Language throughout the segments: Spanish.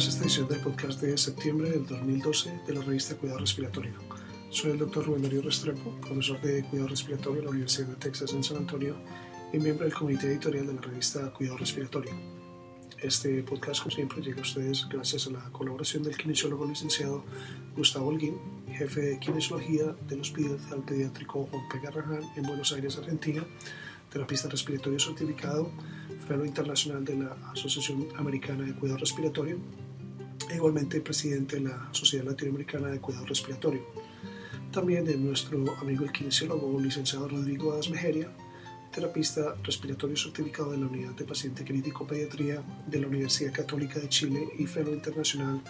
A esta edición del podcast de septiembre del 2012 de la revista Cuidado Respiratorio. Soy el doctor Rubén Darío Restrepo, profesor de Cuidado Respiratorio en la Universidad de Texas en San Antonio y miembro del comité editorial de la revista Cuidado Respiratorio. Este podcast, como siempre, llega a ustedes gracias a la colaboración del kinesiólogo licenciado Gustavo Holguín, jefe de kinesiología del Hospital Pediátrico Juan P. Garrahan en Buenos Aires, Argentina, terapista respiratorio certificado, fellow internacional de la Asociación Americana de Cuidado Respiratorio e igualmente presidente de la Sociedad Latinoamericana de Cuidado Respiratorio. También de nuestro amigo el kinesiólogo licenciado Rodrigo Adasmejeria, terapista respiratorio certificado de la Unidad de Paciente Crítico Pediatría de la Universidad Católica de Chile y fellow internacional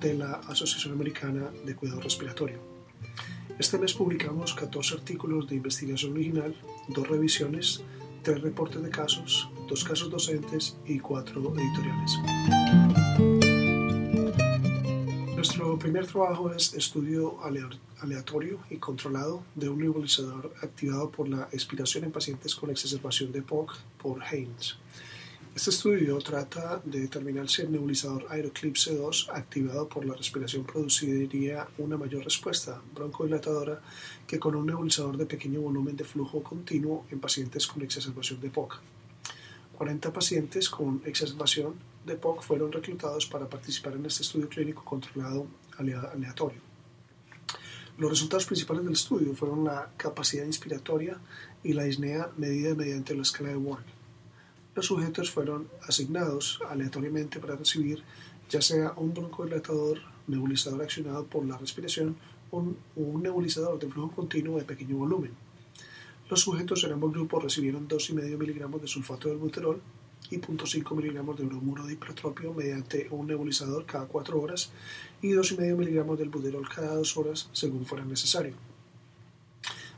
de la Asociación Americana de Cuidado Respiratorio. Este mes publicamos 14 artículos de investigación original, dos revisiones, tres reportes de casos, dos casos docentes y cuatro editoriales. Nuestro primer trabajo es estudio aleatorio y controlado de un nebulizador activado por la expiración en pacientes con exacerbación de POC por Haynes. Este estudio trata de determinar si el nebulizador Aeroclipse 2 activado por la respiración produciría una mayor respuesta broncodilatadora que con un nebulizador de pequeño volumen de flujo continuo en pacientes con exacerbación de POC. 40 pacientes con exacerbación de POC fueron reclutados para participar en este estudio clínico controlado aleatorio. Los resultados principales del estudio fueron la capacidad inspiratoria y la disnea medida mediante la escala de Wark. Los sujetos fueron asignados aleatoriamente para recibir ya sea un broncodilatador nebulizador accionado por la respiración o un, nebulizador de flujo continuo de pequeño volumen. Los sujetos en ambos grupos recibieron 2,5 miligramos de sulfato de buterol y 0.5 miligramos de bromuro de hipertropio mediante un nebulizador cada 4 horas y 2,5 miligramos del buterol cada 2 horas según fuera necesario.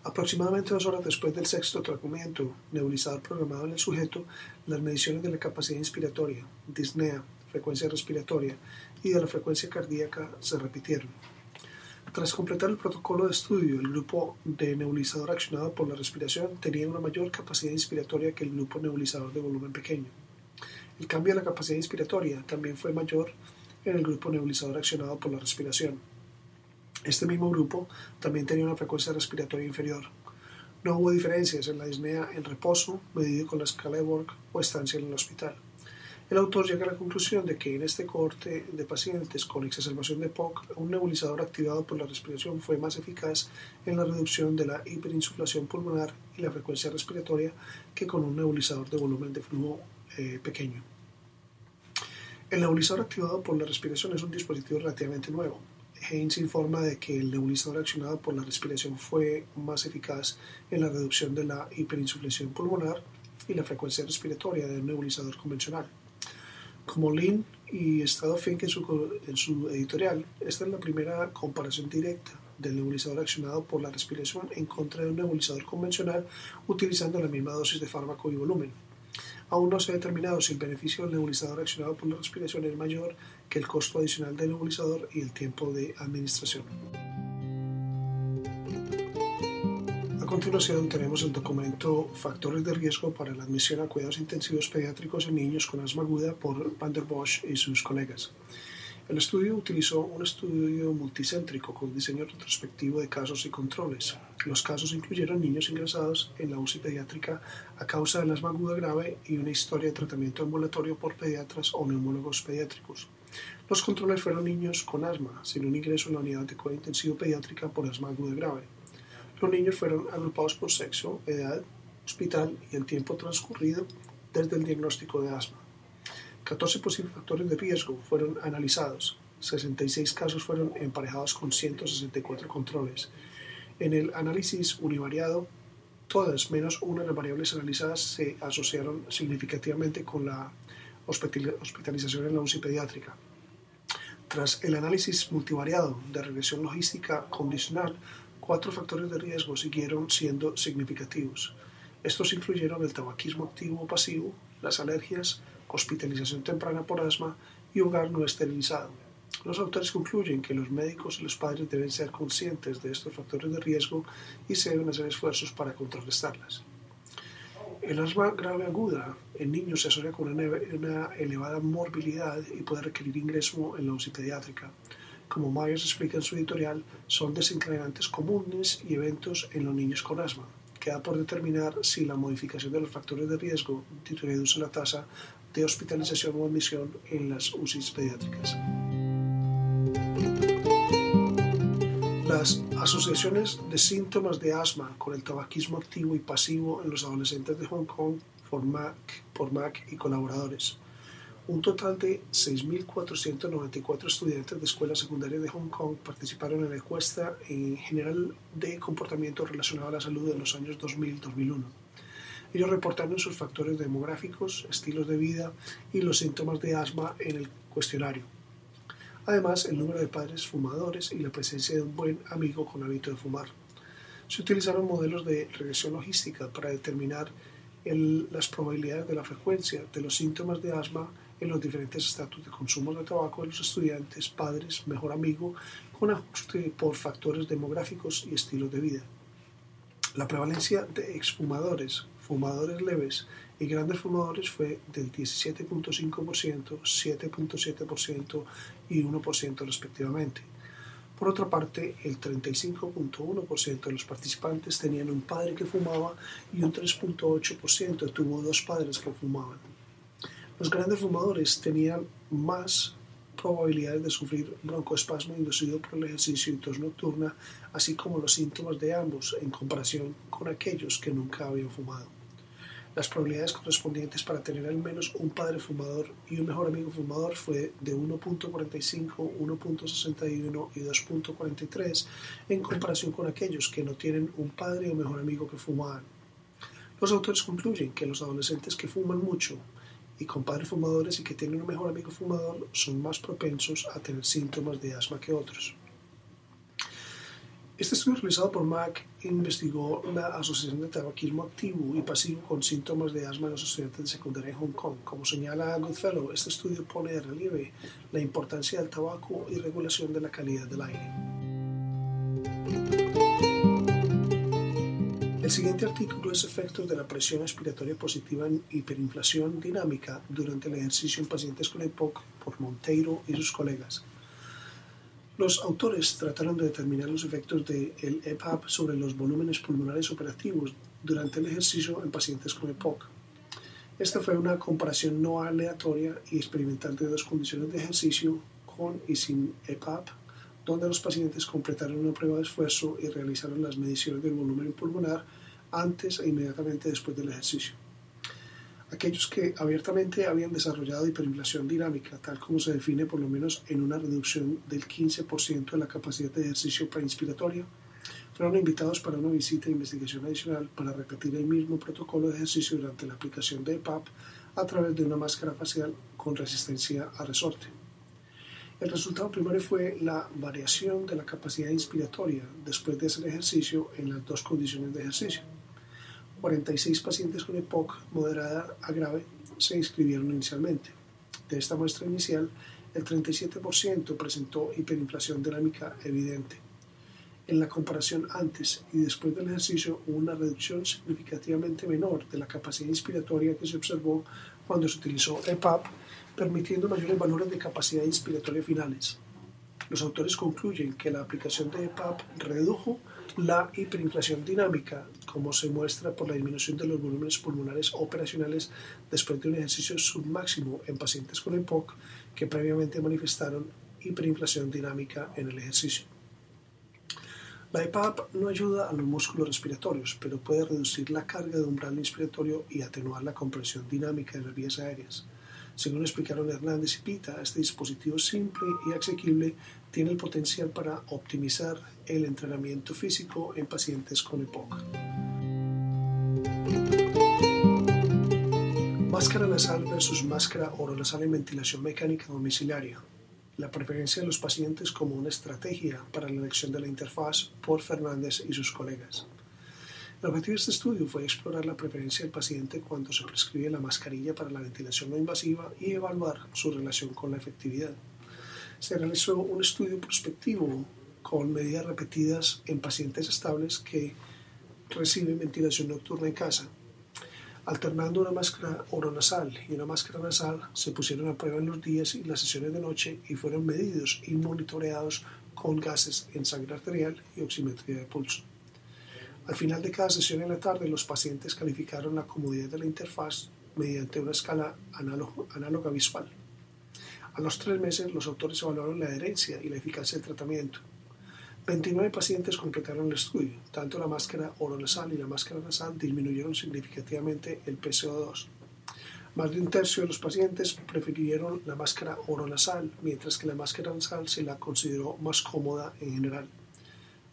Aproximadamente dos horas después del sexto tratamiento nebulizador programado en el sujeto, las mediciones de la capacidad inspiratoria, disnea, frecuencia respiratoria y de la frecuencia cardíaca se repitieron. Tras completar el protocolo de estudio, el grupo de nebulizador accionado por la respiración tenía una mayor capacidad inspiratoria que el grupo nebulizador de volumen pequeño. El cambio de la capacidad inspiratoria también fue mayor en el grupo nebulizador accionado por la respiración. Este mismo grupo también tenía una frecuencia respiratoria inferior. No hubo diferencias en la disnea en reposo, medido con la escala de Borg o estancia en el hospital. El autor llega a la conclusión de que en este cohorte de pacientes con exacerbación de POC, un nebulizador activado por la respiración fue más eficaz en la reducción de la hiperinsuflación pulmonar y la frecuencia respiratoria que con un nebulizador de volumen de flujo eh, pequeño. El nebulizador activado por la respiración es un dispositivo relativamente nuevo. Haynes informa de que el nebulizador accionado por la respiración fue más eficaz en la reducción de la hiperinsuflación pulmonar y la frecuencia respiratoria del nebulizador convencional. Como Lin y Estado Fink en su, en su editorial, esta es la primera comparación directa del nebulizador accionado por la respiración en contra de un nebulizador convencional utilizando la misma dosis de fármaco y volumen. Aún no se ha determinado si el beneficio del nebulizador accionado por la respiración es mayor que el costo adicional del nebulizador y el tiempo de administración. Continuación tenemos el documento Factores de riesgo para la admisión a cuidados intensivos pediátricos en niños con asma aguda por Van der Bosch y sus colegas. El estudio utilizó un estudio multicéntrico con diseño retrospectivo de casos y controles. Los casos incluyeron niños ingresados en la UCI pediátrica a causa del asma aguda grave y una historia de tratamiento ambulatorio por pediatras o neumólogos pediátricos. Los controles fueron niños con asma, sin un ingreso en la unidad de cuidado intensivo pediátrica por asma aguda grave. Los niños fueron agrupados por sexo, edad, hospital y el tiempo transcurrido desde el diagnóstico de asma. 14 posibles factores de riesgo fueron analizados. 66 casos fueron emparejados con 164 controles. En el análisis univariado, todas menos una de las variables analizadas se asociaron significativamente con la hospitalización en la UCI pediátrica. Tras el análisis multivariado de regresión logística condicional, cuatro factores de riesgo siguieron siendo significativos. Estos incluyeron el tabaquismo activo o pasivo, las alergias, hospitalización temprana por asma y hogar no esterilizado. Los autores concluyen que los médicos y los padres deben ser conscientes de estos factores de riesgo y se deben hacer esfuerzos para contrarrestarlas. El asma grave aguda en niños se asocia con una, elevada morbilidad y puede requerir ingreso en la UCI pediátrica. Como Myers explica en su editorial, son desencadenantes comunes y eventos en los niños con asma. Queda por determinar si la modificación de los factores de riesgo reduce la tasa de hospitalización o admisión en las UCI pediátricas. Las asociaciones de síntomas de asma con el tabaquismo activo y pasivo en los adolescentes de Hong Kong por por MAC y colaboradores. Un total de 6.494 estudiantes de escuelas secundarias de Hong Kong participaron en la encuesta en general de comportamiento relacionado a la salud en los años 2000-2001. Ellos reportaron sus factores demográficos, estilos de vida y los síntomas de asma en el cuestionario. Además, el número de padres fumadores y la presencia de un buen amigo con hábito de fumar. Se utilizaron modelos de regresión logística para determinar las probabilidades de la frecuencia de los síntomas de asma en los diferentes estatus de consumo de tabaco de los estudiantes, padres, mejor amigo, con ajuste por factores demográficos y estilos de vida. La prevalencia de exfumadores, fumadores leves y grandes fumadores fue del 17.5%, 7.7% y 1% respectivamente. Por otra parte, el 35.1% de los participantes tenían un padre que fumaba y un 3.8% tuvo dos padres que fumaban. Los grandes fumadores tenían más probabilidades de sufrir broncoespasmo inducido por el ejercicio y tos nocturna, así como los síntomas de ambos en comparación con aquellos que nunca habían fumado. Las probabilidades correspondientes para tener al menos un padre fumador y un mejor amigo fumador fue de 1.45, 1.61 y 2.43 en comparación con aquellos que no tienen un padre o mejor amigo que fumaban. Los autores concluyen que los adolescentes que fuman mucho y con padres fumadores y que tienen un mejor amigo fumador son más propensos a tener síntomas de asma que otros. Este estudio realizado por Mac investigó la asociación de tabaquismo activo y pasivo con síntomas de asma en los estudiantes de secundaria en Hong Kong. Como señala Goodfellow, este estudio pone de relieve la importancia del tabaco y regulación de la calidad del aire. El siguiente artículo es efectos de la presión expiratoria positiva en hiperinflación dinámica durante el ejercicio en pacientes con EPOC por Monteiro y sus colegas. Los autores trataron de determinar los efectos del EPAP sobre los volúmenes pulmonares operativos durante el ejercicio en pacientes con EPOC. Esta fue una comparación no aleatoria y experimental de dos condiciones de ejercicio con y sin EPAP, donde los pacientes completaron una prueba de esfuerzo y realizaron las mediciones del volumen pulmonar antes e inmediatamente después del ejercicio aquellos que abiertamente habían desarrollado hiperinflación dinámica, tal como se define por lo menos en una reducción del 15% de la capacidad de ejercicio preinspiratoria, fueron invitados para una visita de investigación adicional para repetir el mismo protocolo de ejercicio durante la aplicación de EPAP a través de una máscara facial con resistencia a resorte. El resultado primario fue la variación de la capacidad inspiratoria después de hacer ejercicio en las dos condiciones de ejercicio 46 pacientes con EPOC moderada a grave se inscribieron inicialmente. De esta muestra inicial, el 37% presentó hiperinflación dinámica evidente. En la comparación antes y después del ejercicio hubo una reducción significativamente menor de la capacidad inspiratoria que se observó cuando se utilizó EPAP, permitiendo mayores valores de capacidad inspiratoria finales. Los autores concluyen que la aplicación de EPAP redujo la hiperinflación dinámica, como se muestra por la disminución de los volúmenes pulmonares operacionales después de un ejercicio submáximo en pacientes con EPOC que previamente manifestaron hiperinflación dinámica en el ejercicio. La EPAP no ayuda a los músculos respiratorios, pero puede reducir la carga de umbral inspiratorio y atenuar la compresión dinámica de las vías aéreas. Según explicaron Hernández y Pita, este dispositivo simple y asequible tiene el potencial para optimizar el entrenamiento físico en pacientes con EPOC. Máscara nasal versus máscara oronasal en ventilación mecánica domiciliaria. La preferencia de los pacientes como una estrategia para la elección de la interfaz por Fernández y sus colegas. El objetivo de este estudio fue explorar la preferencia del paciente cuando se prescribe la mascarilla para la ventilación no invasiva y evaluar su relación con la efectividad. Se realizó un estudio prospectivo con medidas repetidas en pacientes estables que reciben ventilación nocturna en casa. Alternando una máscara oronasal y una máscara nasal, se pusieron a prueba en los días y las sesiones de noche y fueron medidos y monitoreados con gases en sangre arterial y oximetría de pulso. Al final de cada sesión en la tarde, los pacientes calificaron la comodidad de la interfaz mediante una escala análoga visual. A los tres meses, los autores evaluaron la adherencia y la eficacia del tratamiento. 29 pacientes completaron el estudio. Tanto la máscara oronasal y la máscara nasal disminuyeron significativamente el PCO2. Más de un tercio de los pacientes prefirieron la máscara oronasal, mientras que la máscara nasal se la consideró más cómoda en general.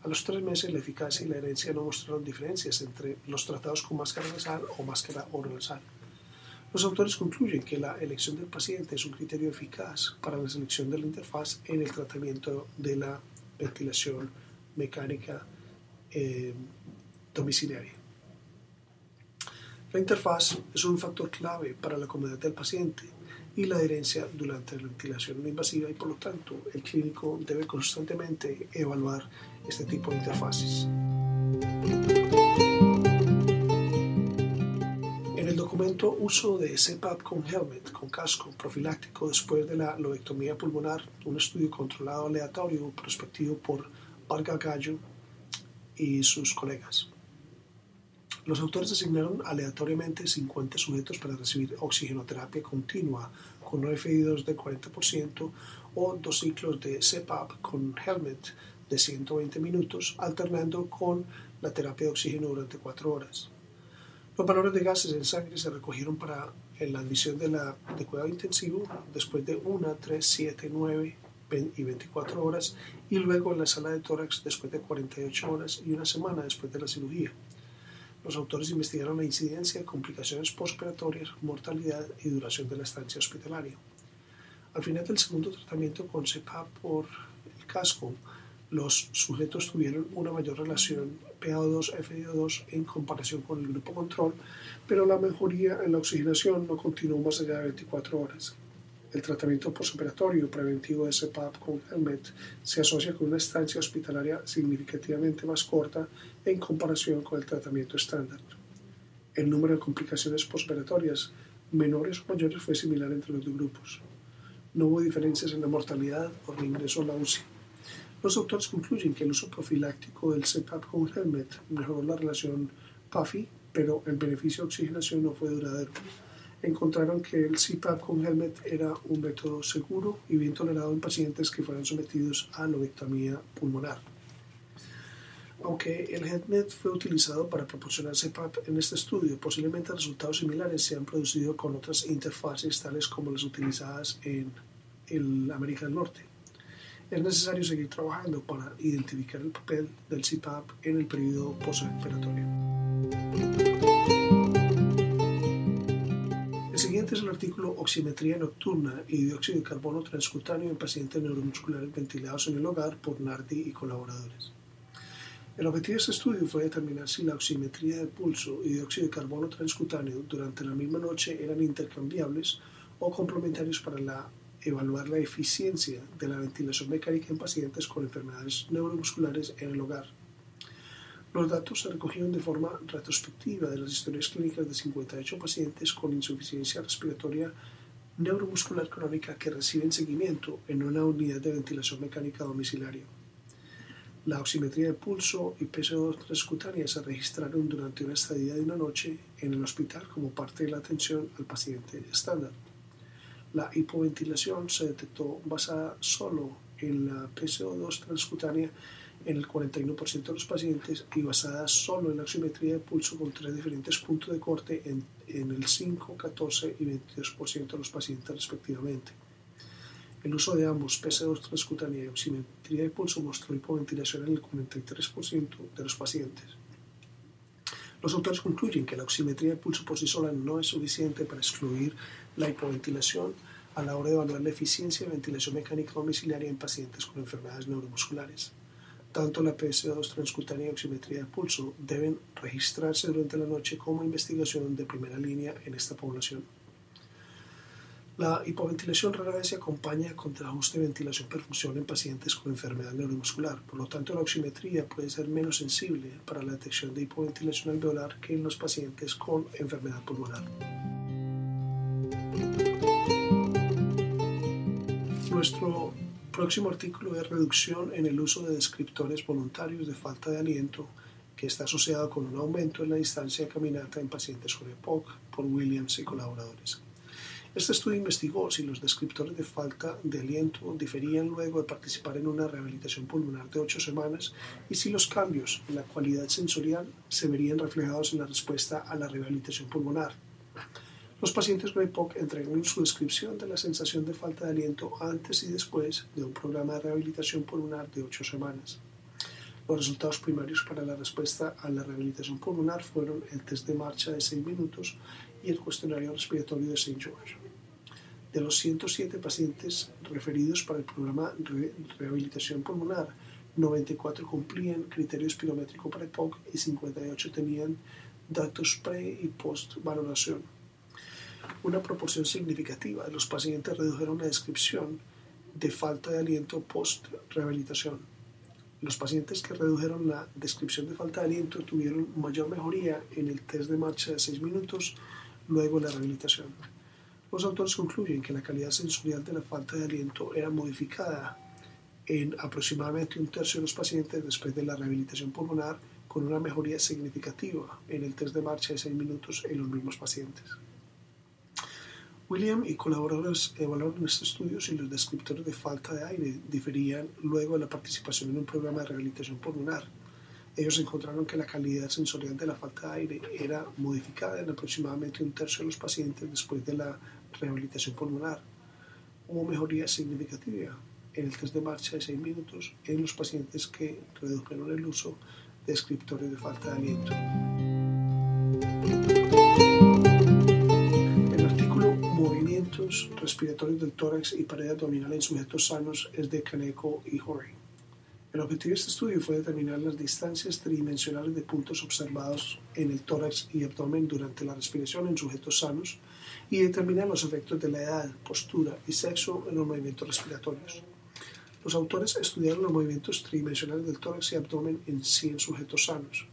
A los tres meses, la eficacia y la herencia no mostraron diferencias entre los tratados con máscara nasal o máscara oronasal. Los autores concluyen que la elección del paciente es un criterio eficaz para la selección de la interfaz en el tratamiento de la ventilación mecánica eh, domiciliaria. La interfaz es un factor clave para la comodidad del paciente y la adherencia durante la ventilación no invasiva y por lo tanto el clínico debe constantemente evaluar este tipo de interfaces. En el documento Uso de CPAP con helmet, con casco profiláctico después de la lobectomía pulmonar, un estudio controlado aleatorio prospectivo por Varga Gallo y sus colegas. Los autores asignaron aleatoriamente 50 sujetos para recibir oxigenoterapia continua con un FI2 de 40% o dos ciclos de CPAP con helmet de 120 minutos, alternando con la terapia de oxígeno durante 4 horas. Los valores de gases en sangre se recogieron para la admisión de, la, de cuidado intensivo después de 1, 3, 7, 9 y 24 horas y luego en la sala de tórax después de 48 horas y una semana después de la cirugía. Los autores investigaron la incidencia de complicaciones postoperatorias, mortalidad y duración de la estancia hospitalaria. Al final del segundo tratamiento con CEPAP por el casco, los sujetos tuvieron una mayor relación PaO2-FiO2 en comparación con el grupo control, pero la mejoría en la oxigenación no continuó más allá de 24 horas. El tratamiento postoperatorio preventivo de CPAP con helmet se asocia con una estancia hospitalaria significativamente más corta en comparación con el tratamiento estándar. El número de complicaciones postoperatorias menores o mayores fue similar entre los dos grupos. No hubo diferencias en la mortalidad o el ingreso a la UCI. Los autores concluyen que el uso profiláctico del CPAP con helmet mejoró la relación PAFI, pero el beneficio de oxigenación no fue duradero encontraron que el CPAP con helmet era un método seguro y bien tolerado en pacientes que fueran sometidos a lobectomía pulmonar. Aunque el helmet fue utilizado para proporcionar CPAP en este estudio, posiblemente resultados similares se han producido con otras interfaces tales como las utilizadas en el América del Norte. Es necesario seguir trabajando para identificar el papel del CPAP en el periodo postoperatorio. Siguiente es el artículo Oximetría nocturna y dióxido de carbono transcutáneo en pacientes neuromusculares ventilados en el hogar por Nardi y colaboradores. El objetivo de este estudio fue determinar si la oximetría de pulso y dióxido de carbono transcutáneo durante la misma noche eran intercambiables o complementarios para evaluar la eficiencia de la ventilación mecánica en pacientes con enfermedades neuromusculares en el hogar. Los datos se recogieron de forma retrospectiva de las historias clínicas de 58 pacientes con insuficiencia respiratoria neuromuscular crónica que reciben seguimiento en una unidad de ventilación mecánica domiciliaria. La oximetría de pulso y PCO2 transcutánea se registraron durante una estadía de una noche en el hospital como parte de la atención al paciente estándar. La hipoventilación se detectó basada solo en la PCO2 transcutánea en el 41% de los pacientes y basada solo en la oximetría de pulso con tres diferentes puntos de corte en, en el 5, 14 y 22% de los pacientes respectivamente. El uso de ambos, PC2 transcutánea y oximetría de pulso, mostró hipoventilación en el 43% de los pacientes. Los autores concluyen que la oximetría de pulso por sí sola no es suficiente para excluir la hipoventilación a la hora de evaluar la eficiencia de ventilación mecánica domiciliaria en pacientes con enfermedades neuromusculares. Tanto la PSO2 transcutánea y oximetría de pulso deben registrarse durante la noche como investigación de primera línea en esta población. La hipoventilación rara vez se acompaña con ajuste de ventilación-perfusión en pacientes con enfermedad neuromuscular. Por lo tanto, la oximetría puede ser menos sensible para la detección de hipoventilación alveolar que en los pacientes con enfermedad pulmonar. Nuestro próximo artículo es reducción en el uso de descriptores voluntarios de falta de aliento que está asociado con un aumento en la distancia de caminata en pacientes con EPOC por Williams y colaboradores. Este estudio investigó si los descriptores de falta de aliento diferían luego de participar en una rehabilitación pulmonar de 8 semanas y si los cambios en la cualidad sensorial se verían reflejados en la respuesta a la rehabilitación pulmonar. Los pacientes con EPOC entregaron su descripción de la sensación de falta de aliento antes y después de un programa de rehabilitación pulmonar de 8 semanas. Los resultados primarios para la respuesta a la rehabilitación pulmonar fueron el test de marcha de 6 minutos y el cuestionario respiratorio de St. George. De los 107 pacientes referidos para el programa de rehabilitación pulmonar, 94 cumplían criterio espirométrico para EPOC y 58 tenían datos pre y post valoración. Una proporción significativa de los pacientes redujeron la descripción de falta de aliento post rehabilitación. Los pacientes que redujeron la descripción de falta de aliento tuvieron mayor mejoría en el test de marcha de 6 minutos luego de la rehabilitación. Los autores concluyen que la calidad sensorial de la falta de aliento era modificada en aproximadamente un tercio de los pacientes después de la rehabilitación pulmonar, con una mejoría significativa en el test de marcha de 6 minutos en los mismos pacientes. William y colaboradores evaluaron este estudio si los descriptores de falta de aire diferían luego de la participación en un programa de rehabilitación pulmonar. Ellos encontraron que la calidad sensorial de la falta de aire era modificada en aproximadamente un tercio de los pacientes después de la rehabilitación pulmonar. Hubo mejoría significativa en el test de marcha de 6 minutos en los pacientes que redujeron el uso de descriptores de falta de aliento. Movimientos respiratorios del tórax y pared abdominal en sujetos sanos es de Kaneko y Horry. El objetivo de este estudio fue determinar las distancias tridimensionales de puntos observados en el tórax y abdomen durante la respiración en sujetos sanos y determinar los efectos de la edad, postura y sexo en los movimientos respiratorios. Los autores estudiaron los movimientos tridimensionales del tórax y abdomen en 100 sujetos sanos.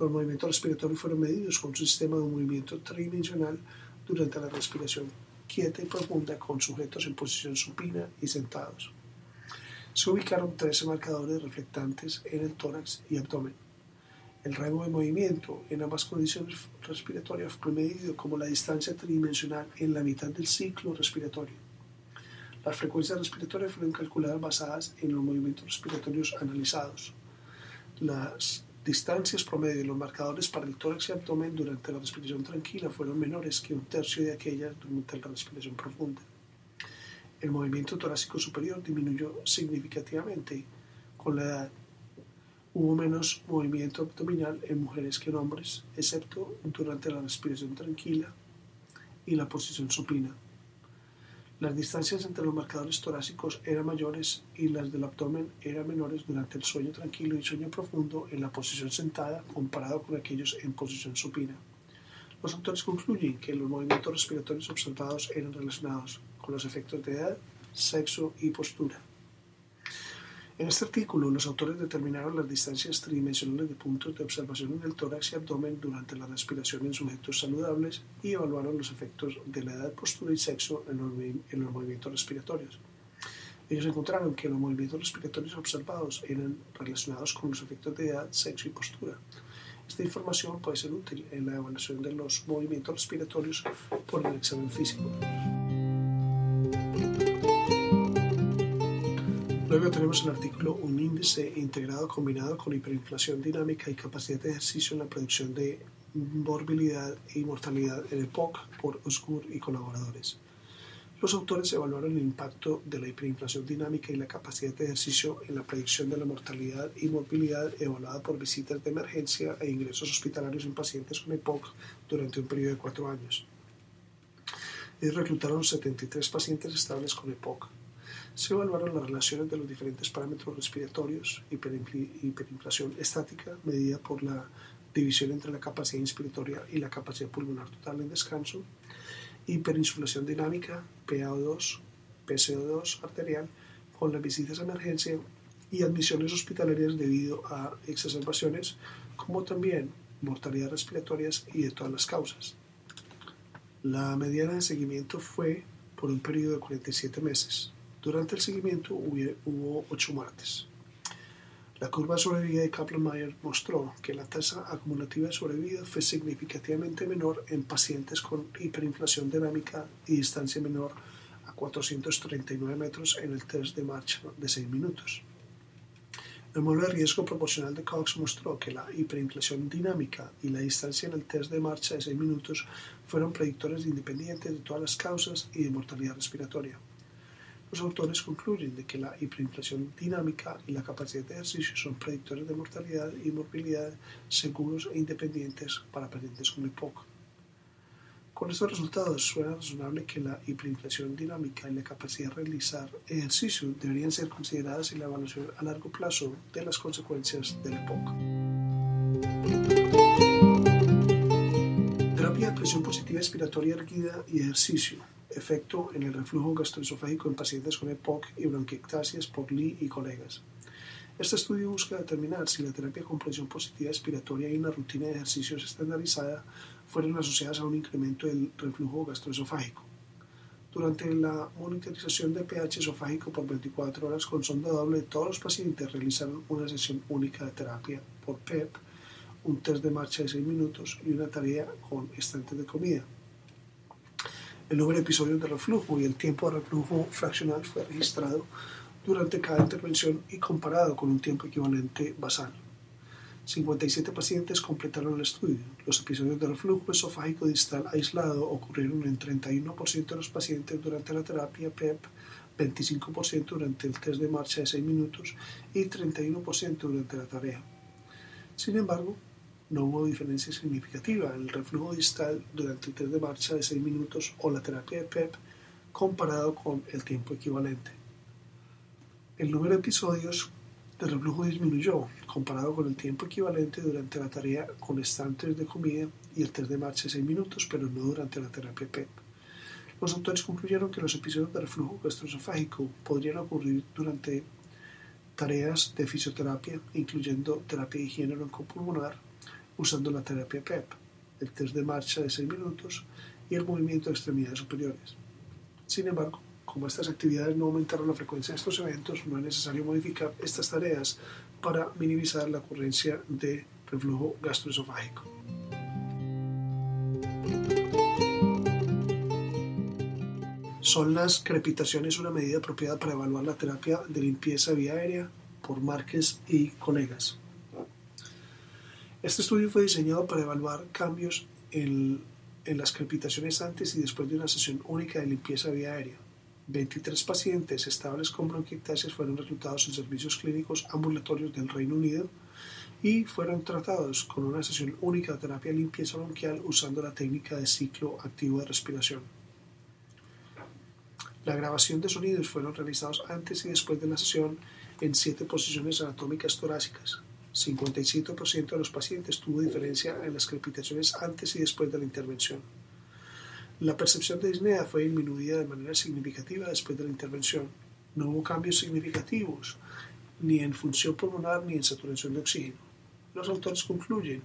Los movimientos respiratorios fueron medidos con un sistema de movimiento tridimensional durante la respiración quieta y profunda con sujetos en posición supina y sentados se ubicaron 13 marcadores reflectantes en el tórax y abdomen. El rango de movimiento en ambas condiciones respiratorias fue medido como la distancia tridimensional en la mitad del ciclo respiratorio. Las frecuencias respiratorias fueron calculadas basadas en los movimientos respiratorios analizados. Las distancias promedio de los marcadores para el tórax y abdomen durante la respiración tranquila fueron menores que un tercio de aquellas durante la respiración profunda. El movimiento torácico superior disminuyó significativamente con la edad. Hubo menos movimiento abdominal en mujeres que en hombres, excepto durante la respiración tranquila y la posición supina. Las distancias entre los marcadores torácicos eran mayores y las del abdomen eran menores durante el sueño tranquilo y sueño profundo en la posición sentada comparado con aquellos en posición supina. Los autores concluyen que los movimientos respiratorios observados eran relacionados con los efectos de edad, sexo y postura. En este artículo, los autores determinaron las distancias tridimensionales de puntos de observación en el tórax y abdomen durante la respiración en sujetos saludables y evaluaron los efectos de la edad, postura y sexo en los, en los movimientos respiratorios. Ellos encontraron que los movimientos respiratorios observados eran relacionados con los efectos de edad, sexo y postura. Esta información puede ser útil en la evaluación de los movimientos respiratorios por el examen físico. Luego tenemos el artículo un índice integrado combinado con hiperinflación dinámica y capacidad de ejercicio en la producción de morbilidad y mortalidad en EPOC por Osgur y colaboradores. Los autores evaluaron el impacto de la hiperinflación dinámica y la capacidad de ejercicio en la predicción de la mortalidad y morbilidad evaluada por visitas de emergencia e ingresos hospitalarios en pacientes con EPOC durante un periodo de cuatro años. Ellos reclutaron 73 pacientes estables con EPOC se evaluaron las relaciones de los diferentes parámetros respiratorios, hiperinflación estática, medida por la división entre la capacidad inspiratoria y la capacidad pulmonar total en descanso, hiperinsulación dinámica, PaO2, PCO2 arterial, con las visitas a emergencia y admisiones hospitalarias debido a exacerbaciones, como también mortalidad respiratorias y de todas las causas. La mediana de seguimiento fue por un periodo de 47 meses. Durante el seguimiento hubo 8 muertes. La curva de sobrevida de Kaplan-Meier mostró que la tasa acumulativa de sobrevida fue significativamente menor en pacientes con hiperinflación dinámica y distancia menor a 439 metros en el test de marcha de 6 minutos. El modelo de riesgo proporcional de Cox mostró que la hiperinflación dinámica y la distancia en el test de marcha de 6 minutos fueron predictores independientes de todas las causas y de mortalidad respiratoria. Los autores concluyen de que la hiperinflación dinámica y la capacidad de ejercicio son predictores de mortalidad y morbilidad seguros e independientes para pacientes con EPOC. Con estos resultados suena razonable que la hiperinflación dinámica y la capacidad de realizar ejercicio deberían ser consideradas en la evaluación a largo plazo de las consecuencias del EPOC. Terapia de presión positiva expiratoria erguida y ejercicio efecto en el reflujo gastroesofágico en pacientes con EPOC y bronquiectasias por Lee y colegas. Este estudio busca determinar si la terapia con presión positiva expiratoria y una rutina de ejercicios estandarizada fueron asociadas a un incremento del reflujo gastroesofágico. Durante la monitorización de pH esofágico por 24 horas con sonda doble, todos los pacientes realizaron una sesión única de terapia por PEP, un test de marcha de 6 minutos y una tarea con estantes de comida. El número de episodios de reflujo y el tiempo de reflujo fraccional fue registrado durante cada intervención y comparado con un tiempo equivalente basal. 57 pacientes completaron el estudio. Los episodios de reflujo esofágico distal aislado ocurrieron en 31% de los pacientes durante la terapia PEP, 25% durante el test de marcha de 6 minutos y 31% durante la tarea. Sin embargo, no hubo diferencia significativa en el reflujo distal durante el test de marcha de 6 minutos o la terapia de PEP comparado con el tiempo equivalente. El número de episodios de reflujo disminuyó comparado con el tiempo equivalente durante la tarea con estantes de comida y el test de marcha de 6 minutos, pero no durante la terapia PEP. Los autores concluyeron que los episodios de reflujo gastroesofágico podrían ocurrir durante tareas de fisioterapia, incluyendo terapia de higiene oncopulmonar, usando la terapia PEP, el test de marcha de 6 minutos y el movimiento de extremidades superiores. Sin embargo, como estas actividades no aumentaron la frecuencia de estos eventos, no es necesario modificar estas tareas para minimizar la ocurrencia de reflujo gastroesofágico. ¿Son las crepitaciones una medida apropiada para evaluar la terapia de limpieza vía aérea? Por Márquez y colegas. Este estudio fue diseñado para evaluar cambios en, las crepitaciones antes y después de una sesión única de limpieza vía aérea. 23 pacientes estables con bronquiectasias fueron reclutados en servicios clínicos ambulatorios del Reino Unido y fueron tratados con una sesión única de terapia de limpieza bronquial usando la técnica de ciclo activo de respiración. La grabación de sonidos fueron realizados antes y después de la sesión en siete posiciones anatómicas torácicas, 57% de los pacientes tuvo diferencia en las crepitaciones antes y después de la intervención. La percepción de disnea fue disminuida de manera significativa después de la intervención. No hubo cambios significativos ni en función pulmonar ni en saturación de oxígeno. Los autores concluyen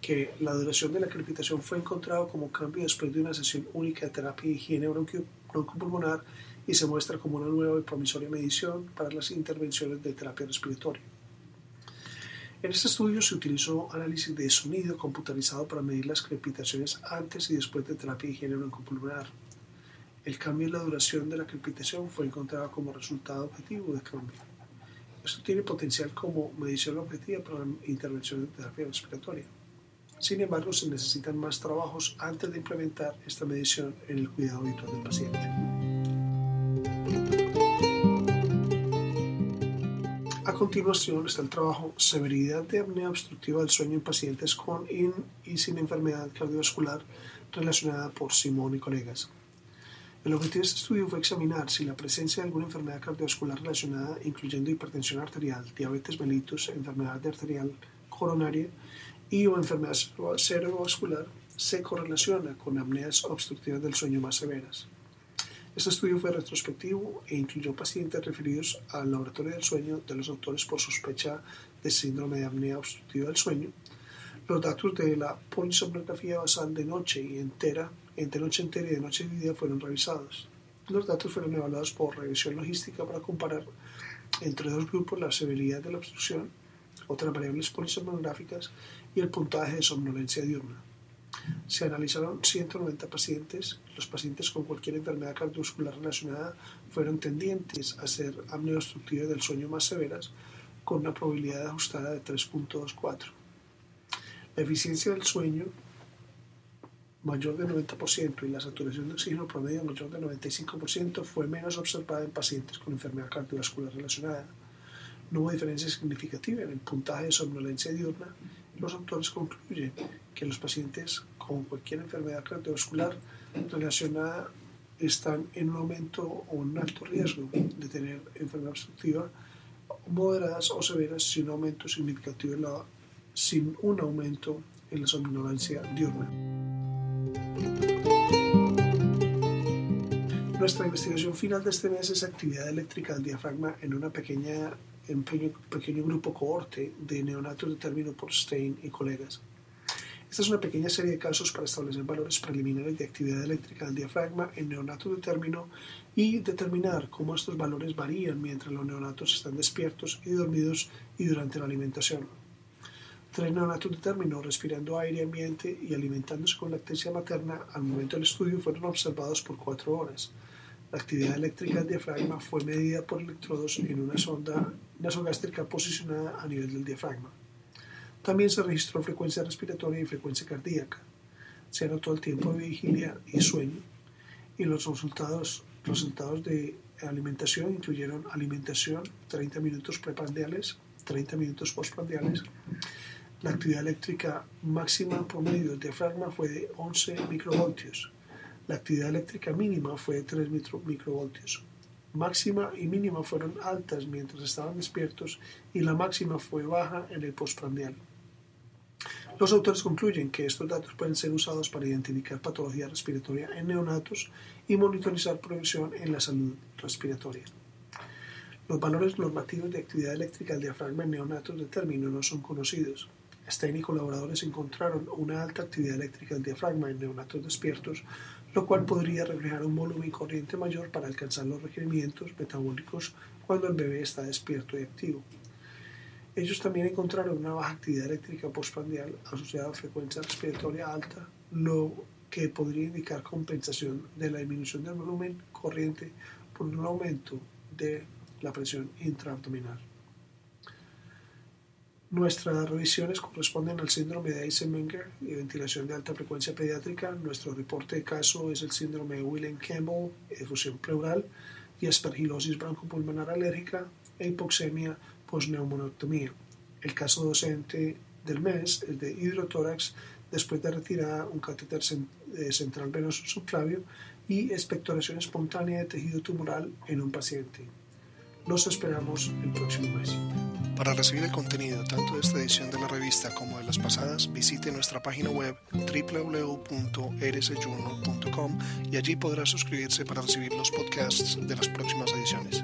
que la duración de la crepitación fue encontrado como cambio después de una sesión única de terapia de higiene broncopulmonar y se muestra como una nueva y promisoria medición para las intervenciones de terapia respiratoria. En este estudio se utilizó análisis de sonido computarizado para medir las crepitaciones antes y después de terapia de higiene broncopulmonar. El cambio en la duración de la crepitación fue encontrado como resultado objetivo de cambio. Esto tiene potencial como medición objetiva para la intervención de terapia respiratoria. Sin embargo, se necesitan más trabajos antes de implementar esta medición en el cuidado habitual del paciente. Continuación está el trabajo Severidad de apnea obstructiva del sueño en pacientes con y sin enfermedad cardiovascular relacionada por Simón y colegas. El objetivo de este estudio fue examinar si la presencia de alguna enfermedad cardiovascular relacionada, incluyendo hipertensión arterial, diabetes mellitus, enfermedad arterial coronaria y o enfermedad cerebrovascular, se correlaciona con apneas obstructivas del sueño más severas. Este estudio fue retrospectivo e incluyó pacientes referidos al laboratorio del sueño de los autores por sospecha de síndrome de apnea obstructiva del sueño. Los datos de la polisomnografía basal de noche y entera, entre noche entera y de noche y día fueron revisados. Los datos fueron evaluados por revisión logística para comparar entre dos grupos la severidad de la obstrucción, otras variables polisomnográficas y el puntaje de somnolencia diurna. Se analizaron 190 pacientes. Los pacientes con cualquier enfermedad cardiovascular relacionada fueron tendientes a ser apnea del sueño más severas, con una probabilidad ajustada de 3.24. La eficiencia del sueño mayor del 90% y la saturación de oxígeno promedio mayor del 95% fue menos observada en pacientes con enfermedad cardiovascular relacionada. No hubo diferencia significativa en el puntaje de somnolencia diurna. Los autores concluyen que los pacientes con cualquier enfermedad cardiovascular relacionada están en un aumento o un alto riesgo de tener enfermedad obstructiva moderadas o severas sin aumento significativo en la, sin un aumento en la somnolencia diurna. Nuestra investigación final de este mes es actividad eléctrica del diafragma en una pequeña en pequeño, pequeño grupo cohorte de neonatos determinado por Stein y colegas. Esta es una pequeña serie de casos para establecer valores preliminares de actividad eléctrica del diafragma en neonatos de término y determinar cómo estos valores varían mientras los neonatos están despiertos y dormidos y durante la alimentación. Tres neonatos de término respirando aire ambiente y alimentándose con lactancia materna al momento del estudio fueron observados por cuatro horas. La actividad eléctrica del diafragma fue medida por electrodos en una sonda nasogástrica posicionada a nivel del diafragma. También se registró frecuencia respiratoria y frecuencia cardíaca. Se anotó el tiempo de vigilia y sueño. Y los resultados, resultados de alimentación incluyeron alimentación 30 minutos preprandiales, 30 minutos postprandiales. La actividad eléctrica máxima promedio del diafragma fue de 11 microvoltios. La actividad eléctrica mínima fue de 3 microvoltios. Máxima y mínima fueron altas mientras estaban despiertos y la máxima fue baja en el postprandial. Los autores concluyen que estos datos pueden ser usados para identificar patología respiratoria en neonatos y monitorizar progresión en la salud respiratoria. Los valores normativos de actividad eléctrica del diafragma en neonatos de término no son conocidos. Stein y colaboradores encontraron una alta actividad eléctrica del diafragma en neonatos despiertos, lo cual podría reflejar un volumen corriente mayor para alcanzar los requerimientos metabólicos cuando el bebé está despierto y activo. Ellos también encontraron una baja actividad eléctrica postprandial asociada a frecuencia respiratoria alta, lo que podría indicar compensación de la disminución del volumen corriente por un aumento de la presión intraabdominal. Nuestras revisiones corresponden al síndrome de Eisenmenger y ventilación de alta frecuencia pediátrica. Nuestro reporte de caso es el síndrome de William-Campbell, efusión pleural y aspergilosis broncopulmonar alérgica e hipoxemia posneumonectomía. El caso docente del mes es de hidrotórax después de retirar un catéter eh, central venoso subclavio y expectoración espontánea de tejido tumoral en un paciente. Los esperamos el próximo mes. Para recibir el contenido tanto de esta edición de la revista como de las pasadas, visite nuestra página web www.rsjournal.com y allí podrá suscribirse para recibir los podcasts de las próximas ediciones.